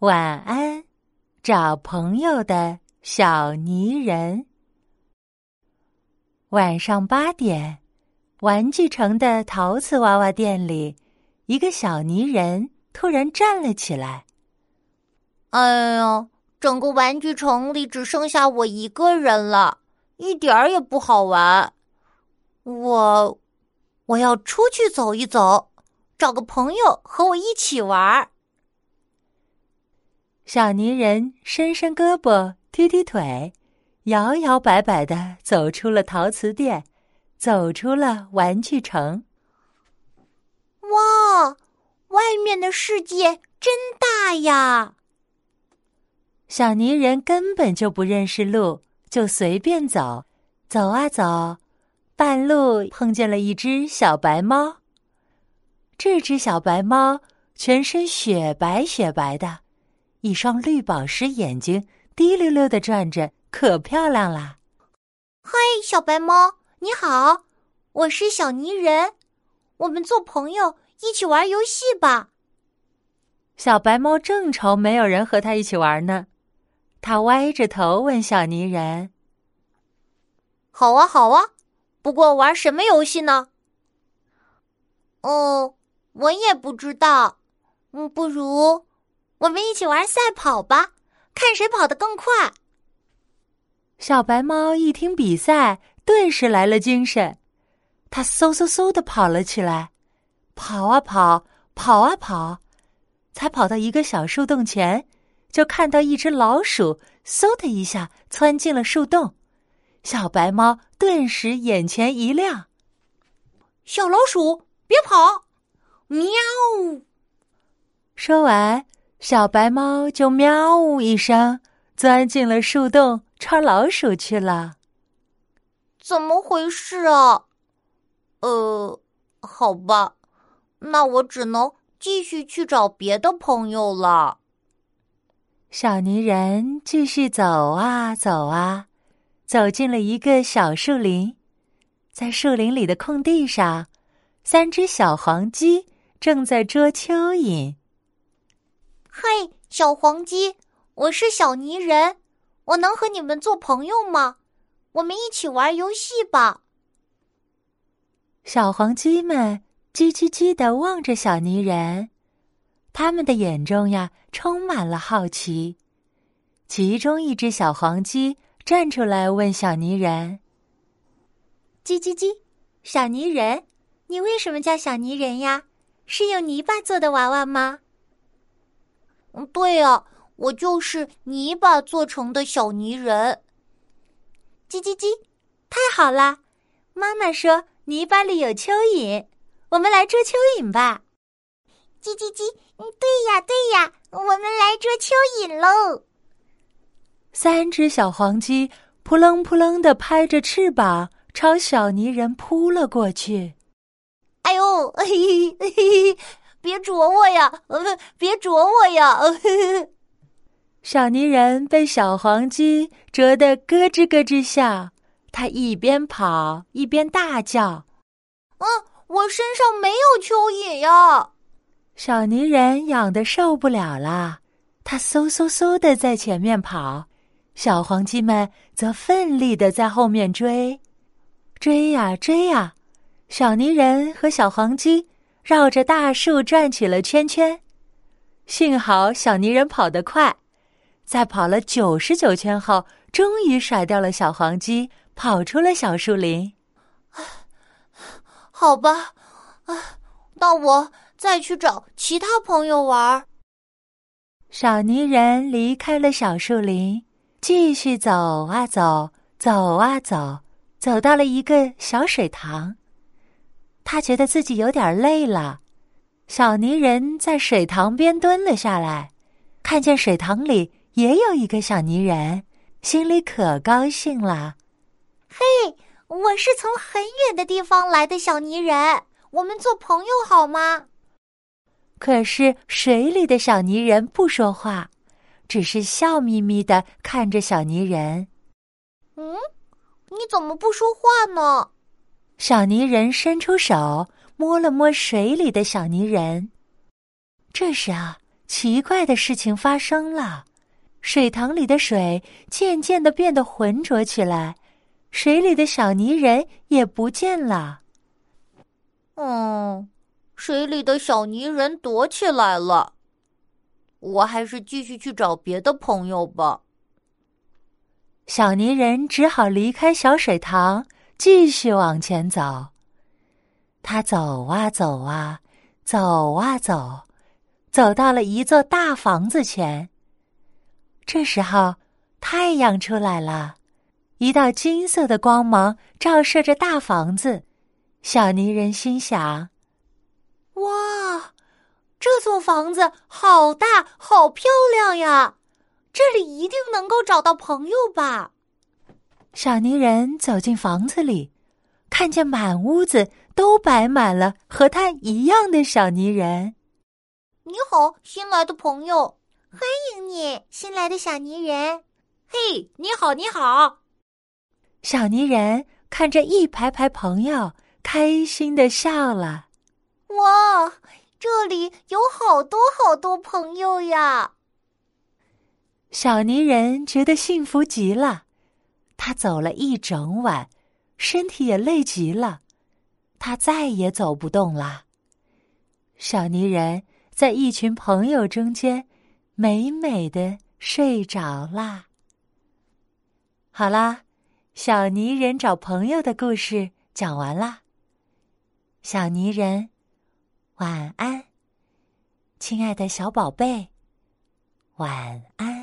晚安，找朋友的小泥人。晚上八点，玩具城的陶瓷娃娃店里，一个小泥人突然站了起来。哎呀，整个玩具城里只剩下我一个人了，一点儿也不好玩。我，我要出去走一走。找个朋友和我一起玩。小泥人伸伸胳膊，踢踢腿，摇摇摆摆的走出了陶瓷店，走出了玩具城。哇，外面的世界真大呀！小泥人根本就不认识路，就随便走，走啊走，半路碰见了一只小白猫。这只小白猫全身雪白雪白的，一双绿宝石眼睛滴溜溜的转着，可漂亮啦。嗨，小白猫，你好，我是小泥人，我们做朋友，一起玩游戏吧。小白猫正愁没有人和他一起玩呢，他歪着头问小泥人：“好啊，好啊，不过玩什么游戏呢？”哦。我也不知道，嗯，不如我们一起玩赛跑吧，看谁跑得更快。小白猫一听比赛，顿时来了精神，它嗖嗖嗖的跑了起来，跑啊跑，跑啊跑，才跑到一个小树洞前，就看到一只老鼠嗖的一下窜进了树洞，小白猫顿时眼前一亮，小老鼠别跑。喵！说完，小白猫就喵呜一声，钻进了树洞，抓老鼠去了。怎么回事啊？呃，好吧，那我只能继续去找别的朋友了。小泥人继续走啊走啊，走进了一个小树林，在树林里的空地上，三只小黄鸡。正在捉蚯蚓。嘿，小黄鸡，我是小泥人，我能和你们做朋友吗？我们一起玩游戏吧。小黄鸡们叽叽叽的望着小泥人，他们的眼中呀充满了好奇。其中一只小黄鸡站出来问小泥人：“叽叽叽，小泥人，你为什么叫小泥人呀？”是用泥巴做的娃娃吗？嗯，对呀，我就是泥巴做成的小泥人。叽叽叽，太好了！妈妈说泥巴里有蚯蚓，我们来捉蚯蚓吧。叽叽叽，对呀对呀，我们来捉蚯蚓喽！三只小黄鸡扑棱扑棱的拍着翅膀，朝小泥人扑了过去。哎呦，嘿嘿嘿嘿，别啄我呀！呃，别啄我呀！小泥人被小黄鸡啄得咯吱咯吱笑，他一边跑一边大叫：“嗯，我身上没有蚯蚓呀！”小泥人痒得受不了了，他嗖嗖嗖的在前面跑，小黄鸡们则奋力的在后面追，追呀追呀。小泥人和小黄鸡绕着大树转起了圈圈，幸好小泥人跑得快，在跑了九十九圈后，终于甩掉了小黄鸡，跑出了小树林。好吧，啊，那我再去找其他朋友玩。小泥人离开了小树林，继续走啊走，走啊走，走到了一个小水塘。他觉得自己有点累了，小泥人在水塘边蹲了下来，看见水塘里也有一个小泥人，心里可高兴了。嘿，我是从很远的地方来的小泥人，我们做朋友好吗？可是水里的小泥人不说话，只是笑眯眯的看着小泥人。嗯，你怎么不说话呢？小泥人伸出手摸了摸水里的小泥人，这时啊，奇怪的事情发生了，水塘里的水渐渐的变得浑浊起来，水里的小泥人也不见了。嗯，水里的小泥人躲起来了。我还是继续去找别的朋友吧。小泥人只好离开小水塘，继续往前走。他走啊走啊，走啊走，走到了一座大房子前。这时候，太阳出来了，一道金色的光芒照射着大房子。小泥人心想：“哇！”这座房子好大，好漂亮呀！这里一定能够找到朋友吧？小泥人走进房子里，看见满屋子都摆满了和他一样的小泥人。你好，新来的朋友，欢迎你，新来的小泥人。嘿，你好，你好。小泥人看着一排排朋友，开心的笑了。哇！这里有好多好多朋友呀！小泥人觉得幸福极了，他走了一整晚，身体也累极了，他再也走不动了。小泥人在一群朋友中间，美美的睡着啦。好啦，小泥人找朋友的故事讲完啦。小泥人。晚安，亲爱的小宝贝，晚安。